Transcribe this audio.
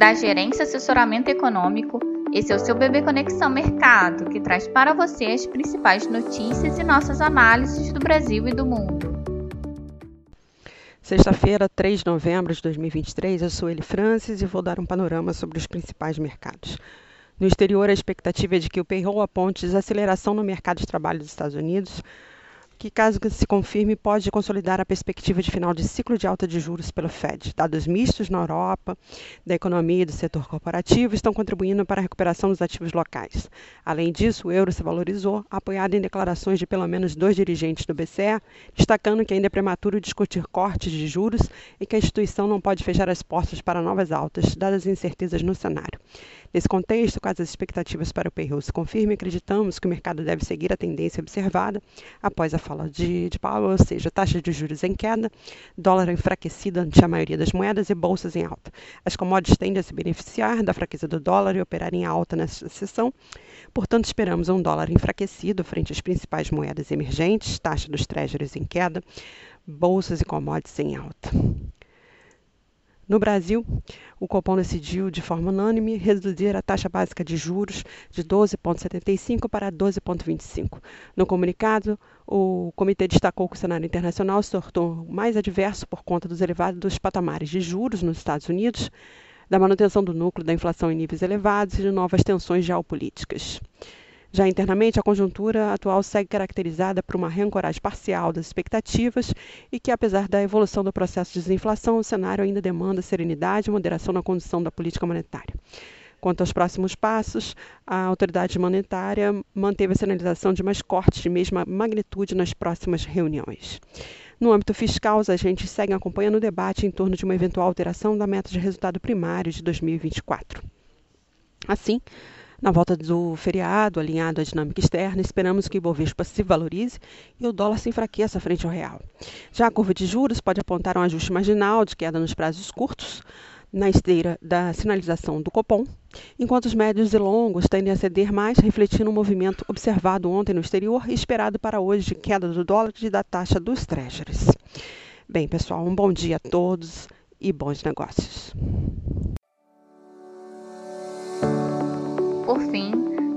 da Gerência Assessoramento Econômico. Esse é o seu Bebê Conexão Mercado, que traz para você as principais notícias e nossas análises do Brasil e do mundo. Sexta-feira, 3 de novembro de 2023, eu sou Eli Francis e vou dar um panorama sobre os principais mercados. No exterior, a expectativa é de que o payroll aponte desaceleração no mercado de trabalho dos Estados Unidos, que, caso se confirme, pode consolidar a perspectiva de final de ciclo de alta de juros pelo Fed. Dados mistos na Europa, da economia e do setor corporativo estão contribuindo para a recuperação dos ativos locais. Além disso, o euro se valorizou, apoiado em declarações de pelo menos dois dirigentes do BCE, destacando que ainda é prematuro discutir cortes de juros e que a instituição não pode fechar as portas para novas altas, dadas as incertezas no cenário. Nesse contexto, caso as expectativas para o payroll se confirmem, acreditamos que o mercado deve seguir a tendência observada após a fala de, de Powell, ou seja, taxa de juros em queda, dólar enfraquecido ante a maioria das moedas e bolsas em alta. As commodities tendem a se beneficiar da fraqueza do dólar e operar em alta nesta sessão. Portanto, esperamos um dólar enfraquecido frente às principais moedas emergentes, taxa dos treasuries em queda, bolsas e commodities em alta. No Brasil, o Copom decidiu, de forma unânime, reduzir a taxa básica de juros de 12,75 para 12,25. No comunicado, o comitê destacou que o cenário internacional se tornou mais adverso por conta dos elevados patamares de juros nos Estados Unidos, da manutenção do núcleo da inflação em níveis elevados e de novas tensões geopolíticas. Já internamente, a conjuntura atual segue caracterizada por uma reancoragem parcial das expectativas e que, apesar da evolução do processo de desinflação, o cenário ainda demanda serenidade e moderação na condução da política monetária. Quanto aos próximos passos, a autoridade monetária manteve a sinalização de mais cortes de mesma magnitude nas próximas reuniões. No âmbito fiscal, os agentes seguem acompanhando o debate em torno de uma eventual alteração da meta de resultado primário de 2024. Assim, na volta do feriado, alinhado à dinâmica externa, esperamos que o Ibovespa se valorize e o dólar se enfraqueça frente ao real. Já a curva de juros pode apontar um ajuste marginal de queda nos prazos curtos, na esteira da sinalização do Copom, enquanto os médios e longos tendem a ceder mais, refletindo o movimento observado ontem no exterior e esperado para hoje de queda do dólar e da taxa dos treasuries. Bem, pessoal, um bom dia a todos e bons negócios.